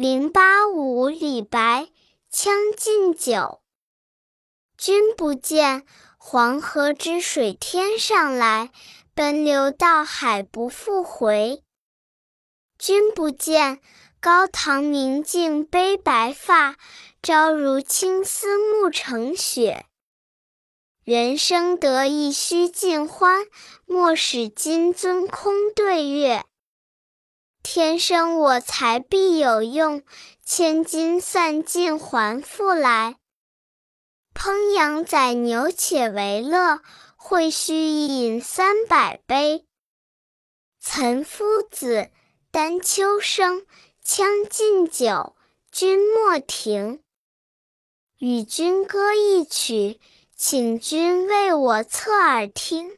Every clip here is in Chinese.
零八五李白《将进酒》：君不见，黄河之水天上来，奔流到海不复回。君不见，高堂明镜悲白发，朝如青丝暮成雪。人生得意须尽欢，莫使金樽空对月。天生我材必有用，千金散尽还复来。烹羊宰牛且为乐，会须一饮三百杯。岑夫子，丹丘生，将进酒，君莫停。与君歌一曲，请君为我侧耳听。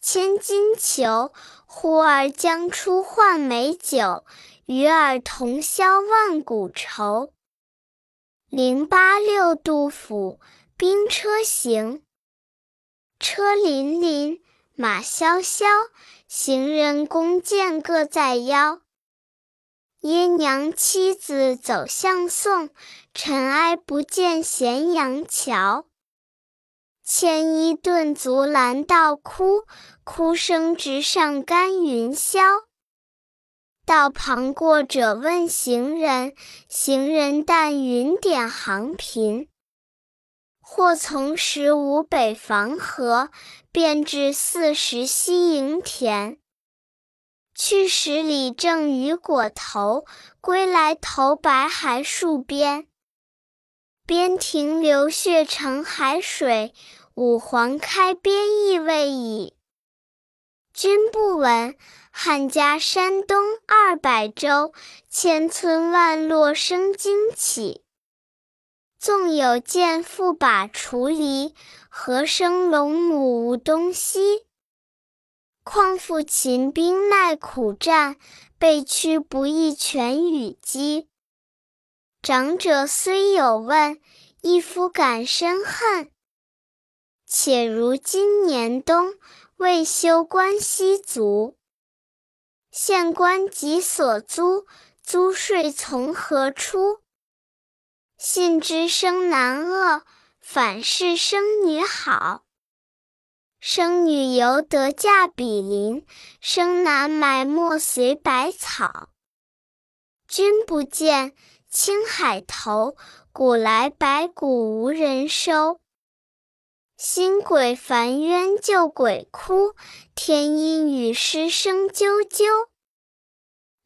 千金裘。呼儿将出换美酒，与尔同销万古愁。零八六杜甫《兵车行》：车辚辚，马萧萧，行人弓箭各在腰。爹娘妻子走相送，尘埃不见咸阳桥。牵衣顿足拦道哭，哭声直上干云霄。道旁过者问行人，行人但云点行频。或从十五北防河，便至四十西营田。去时里正雨裹头，归来头白还戍边。边庭流血成海水。五黄开边亦未已。君不闻，汉家山东二百州，千村万落生荆杞。纵有剑妇把锄犁，何生龙母无东西？况复秦兵耐苦战，被驱不亦全与鸡。长者虽有问，一夫感深恨。且如今年冬，未休关西卒。县官即所租，租税从何出？信之生男恶，反是生女好。生女犹得嫁比邻，生男埋没随百草。君不见，青海头，古来白骨无人收。新鬼烦冤旧鬼哭，天阴雨湿声啾啾。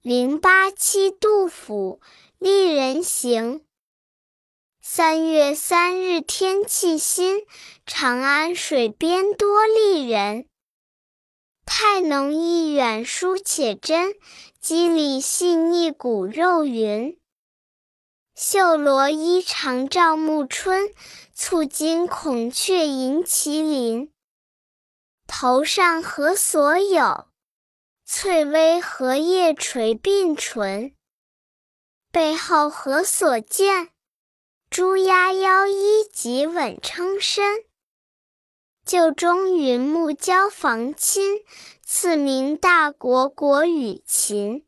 零八七杜甫《丽人行》：三月三日天气新，长安水边多丽人。太浓意远书且真，肌理细腻骨肉匀。绣罗衣裳照暮春，簇金孔雀迎麒麟。头上何所有？翠微荷叶垂鬓唇。背后何所见？朱鸦腰衣及稳撑身。旧中云木交房亲，次名大国国与秦。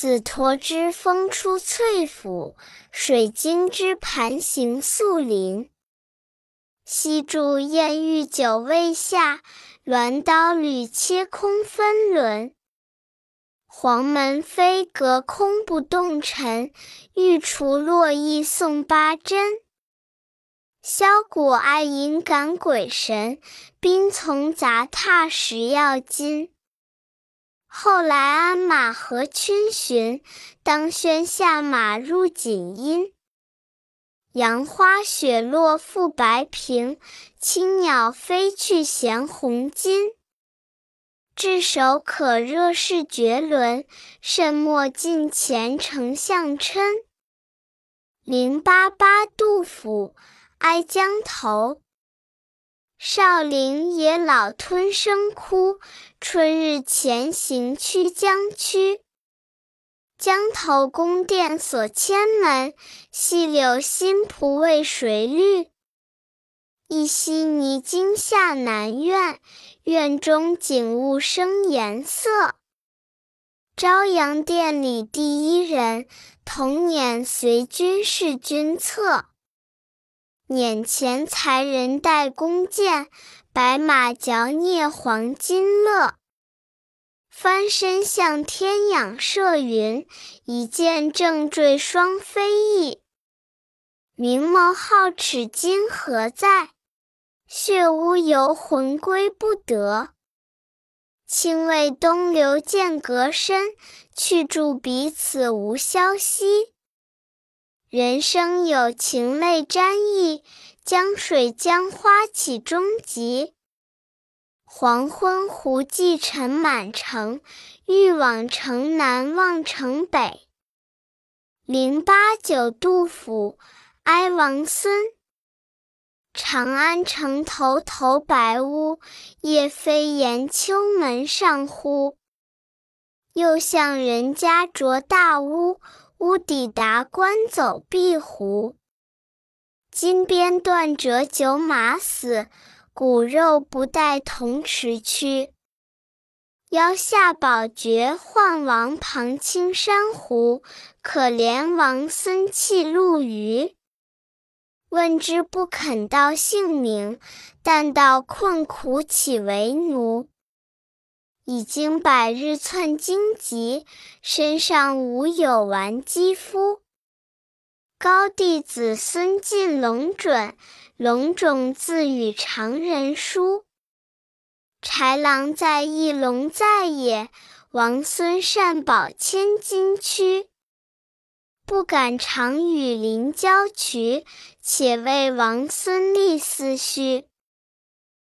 紫驼之风出翠府，水晶之盘行素林。西柱燕玉久未下，鸾刀屡切空分轮。黄门飞阁空不动尘，玉厨落意送八珍。箫鼓哀吟感鬼神，冰从杂沓食药金。后来鞍马合群巡，当轩下马入锦衣。杨花雪落覆白苹，青鸟飞去衔红巾。炙手可热是绝伦，慎莫近前丞相嗔。零八八，杜甫。哀江头，少陵野老吞声哭。春日前行去江曲。江头宫殿锁千门，细柳新蒲为谁绿？一夕泥惊下南苑，院中景物生颜色。朝阳殿里第一人，童年随君侍君侧。辇前才人带弓箭，白马嚼啮黄金勒。翻身向天仰射云，一箭正坠双飞翼。明眸皓齿今何在？血污游魂归不得。青未东流渐隔深，去住彼此无消息。人生有情泪沾衣，江水江花起终极。黄昏胡骑尘满城，欲往城南望城北。零八九，杜甫。哀王孙。长安城头头白屋，夜飞檐秋门上呼。又向人家着大屋。屋底达官走壁胡，金鞭断折九马死，骨肉不带铜池去。腰下宝珏换王旁青珊瑚，可怜王孙弃陆虞。问之不肯道姓名，但道困苦岂为奴。已经百日寸荆棘，身上无有完肌肤。高帝子孙尽龙准，龙种自与常人殊。豺狼在翼龙在野，王孙善保千金躯。不敢常与邻交渠，且为王孙立思绪。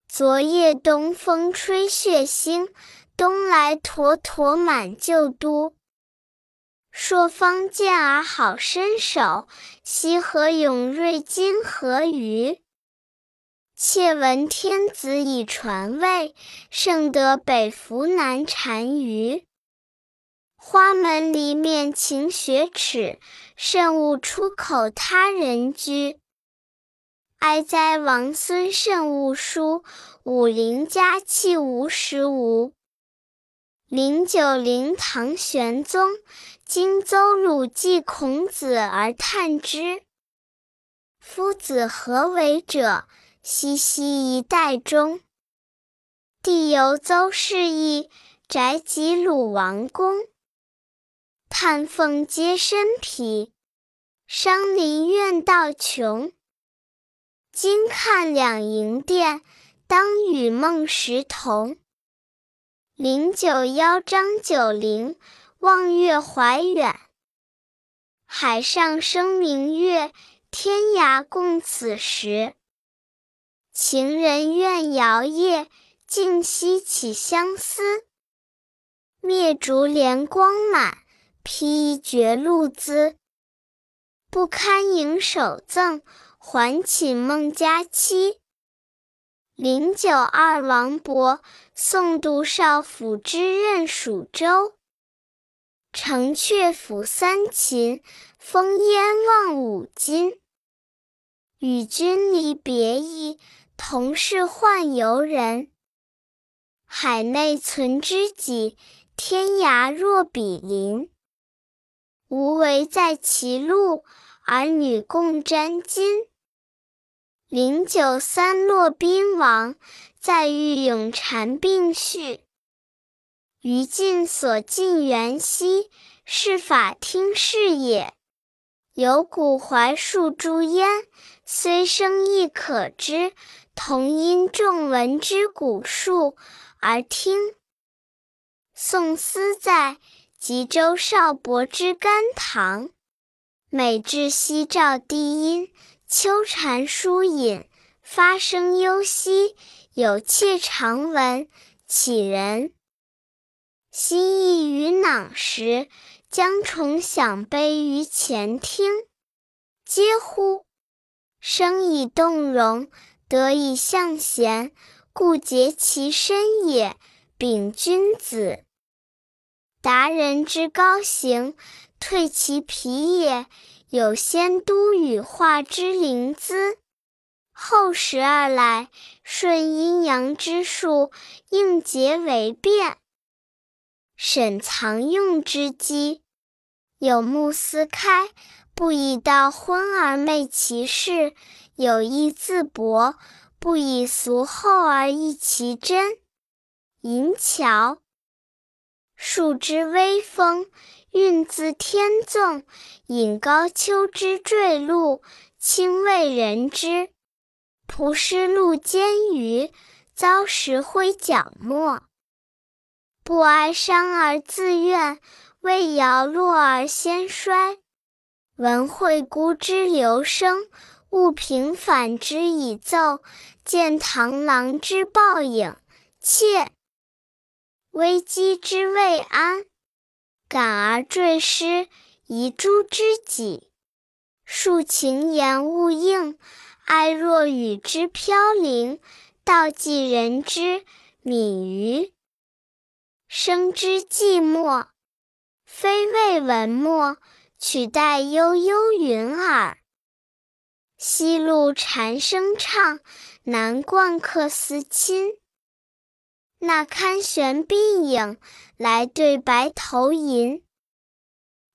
昨夜东风吹血腥。东来坨坨满旧都，朔方健儿好身手，西河勇锐今何鱼？窃闻天子以传位，圣德北服南单于。花门离面勤学耻，慎勿出口他人居。哀哉王孙慎勿书，武陵佳期无时无。零九零，唐玄宗今邹鲁记孔子而叹之。夫子何为者？熙熙一代中。帝由邹氏邑，宅及鲁王宫。叹凤皆身疲，伤离怨道穷。今看两楹殿，当与孟时同。零九幺，张九龄，望月怀远。海上生明月，天涯共此时。情人怨遥夜，竟夕起相思。灭烛怜光满，披衣觉露滋。不堪盈手赠，还寝梦佳期。零九二，王勃。送杜少府之任蜀州，城阙辅三秦，风烟望五津。与君离别意，同是宦游人。海内存知己，天涯若比邻。无为在歧路，儿女共沾巾。零九三，骆宾王。在遇永蝉并序，于禁所近元兮，是法听是也。有古槐树诸焉，虽生亦可知。同因众闻之古树而听。宋思在吉州少伯之甘棠，每至夕照低阴，秋蝉疏隐，发声幽兮。有妾常闻，乞人心意于囊时，将重响悲于前听。嗟乎！生以动容，德以向贤，故结其身也。秉君子，达人之高行，退其皮也。有仙都羽化之灵姿，后十二来，顺阴阳之术，应节为变。审藏用之机，有目思开，不以道昏而昧其事；有意自博，不以俗厚而易其真。银桥，树之微风，韵自天纵，引高丘之坠落，亲为人之。仆失路艰鱼，遭石灰脚没。不哀伤而自怨，为摇落而先衰。闻惠姑之流声，勿平反之以奏。见螳螂之报影，切。危机之未安，感而坠失，遗诸知己。述情言勿应，哀若雨之飘零。道济人之敏于生之寂寞，非为文墨，取代悠悠云耳。西路蝉声唱，南冠客思亲。那堪悬鬓影，来对白头吟。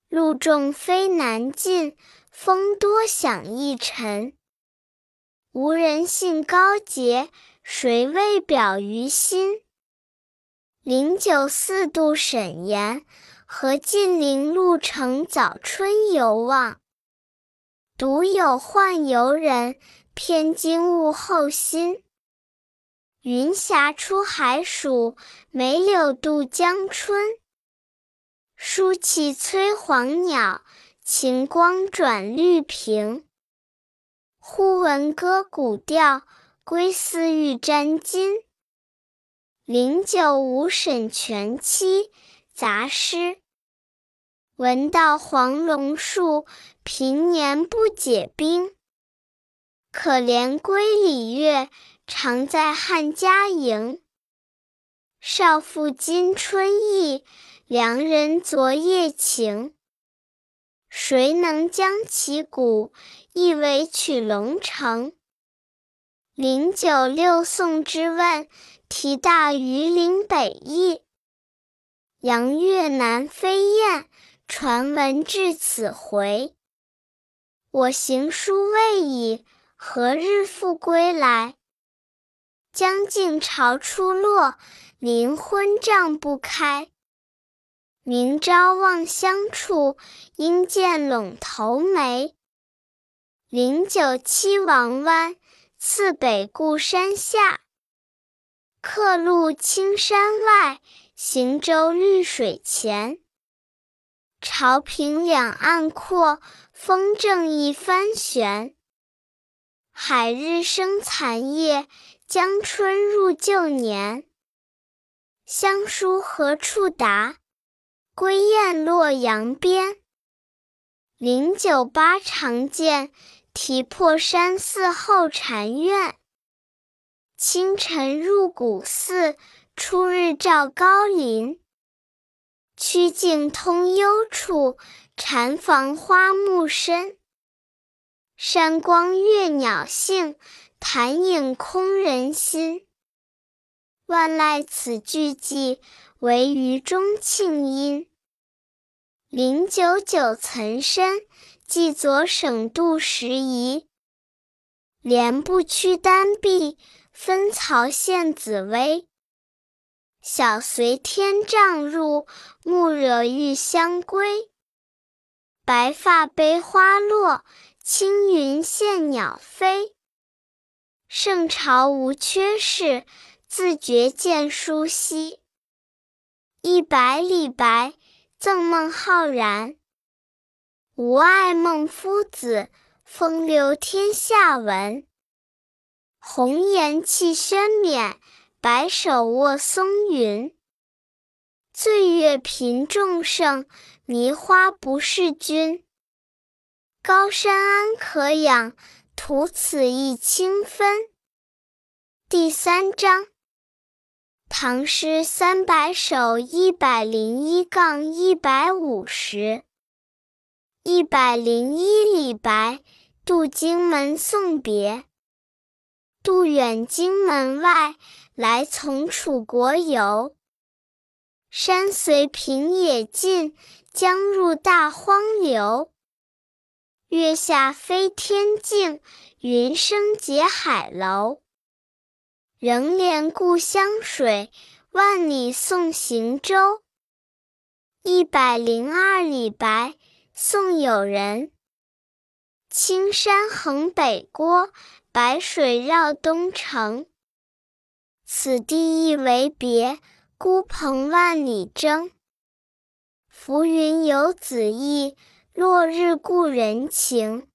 路重飞难进，风多响易沉。无人信高洁，谁为表于心？零九四度沈言，何近陵路程早春游望。独有宦游人，偏惊物候心。云霞出海曙，梅柳渡江春。舒气催黄鸟，晴光转绿屏。忽闻歌古调，归思欲沾巾。零九五沈全七杂诗。闻道黄龙树，平年不解冰。可怜归里月。常在汉家营。少妇今春意，良人昨夜情。谁能将其鼓，一为取龙城？零九六宋之问，题大于岭北驿。杨月南飞雁，传闻至此回。我行书未已，何日复归来？将晋朝初落，林昏帐不开。明朝望乡处，应见陇头梅。零九七王湾，次北固山下。客路青山外，行舟绿水前。潮平两岸阔，风正一帆悬。海日生残夜。江春入旧年，乡书何处达？归雁洛阳边。零九八长剑，题破山寺后禅院。清晨入古寺，初日照高林。曲径通幽处，禅房花木深。山光悦鸟性。潭影空人心，万籁此俱寂，惟余钟磬音。零九九岑参，寄左省杜十遗。莲不屈丹碧，分曹献紫薇。晓随天帐入，暮惹玉香归。白发悲花落，青云羡鸟飞。圣朝无缺事，自觉见书稀。一百李白，赠孟浩然。吾爱孟夫子，风流天下闻。红颜弃轩冕，白首卧松云。岁月频众盛，迷花不是君。高山安可仰，徒此一清芬。第三章，唐诗三百首一百零一杠一百五十，一百零一李白渡荆门送别。渡远荆门外，来从楚国游。山随平野尽，江入大荒流。月下飞天镜，云生结海楼。仍怜故乡水，万里送行舟。一百零二李白送友人。青山横北郭，白水绕东城。此地一为别，孤蓬万里征。浮云游子意。落日故人情，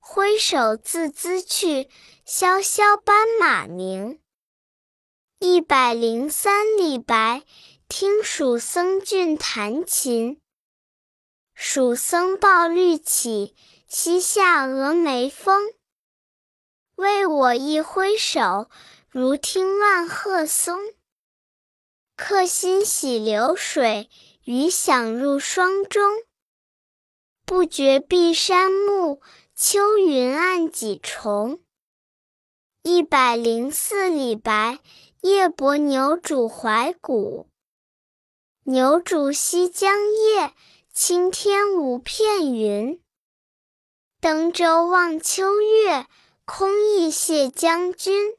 挥手自兹去，萧萧斑马鸣。一百零三李白听蜀僧俊弹琴。蜀僧抱绿绮，膝下峨眉峰。为我一挥手，如听万壑松。客心洗流水，余响入霜钟。不觉碧山暮，秋云暗几重。一百零四李白夜泊牛渚怀古。牛渚西江夜，青天无片云。登舟望秋月，空忆谢将军。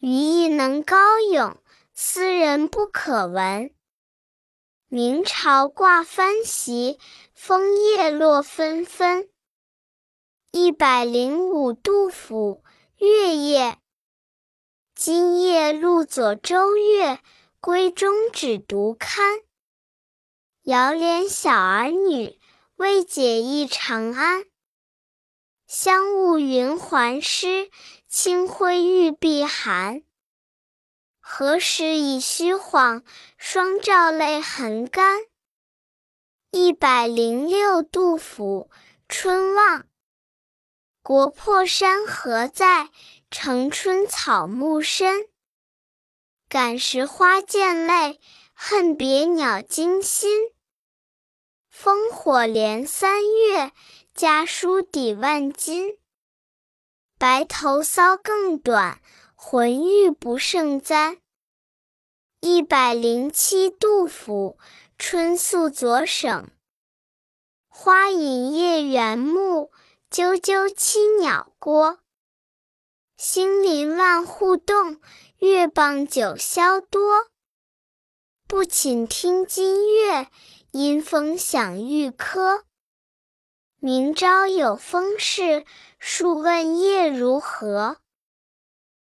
余亦能高咏，斯人不可闻。明朝挂帆席，枫叶落纷纷。一百零五杜甫月夜。今夜路左周月，闺中只独看。遥怜小儿女，未解忆长安。香雾云鬟湿，清辉玉臂寒。何时已虚晃，双照泪痕干。一百零六杜甫春望。国破山河在，城春草木深。感时花溅泪，恨别鸟惊心。烽火连三月，家书抵万金。白头搔更短，浑欲不胜簪。一百零七杜甫春宿左省。花隐夜园木，啾啾栖鸟郭。星临万户动，月傍九霄多。不寝听金乐，阴风响玉珂。明朝有风事，数问夜如何？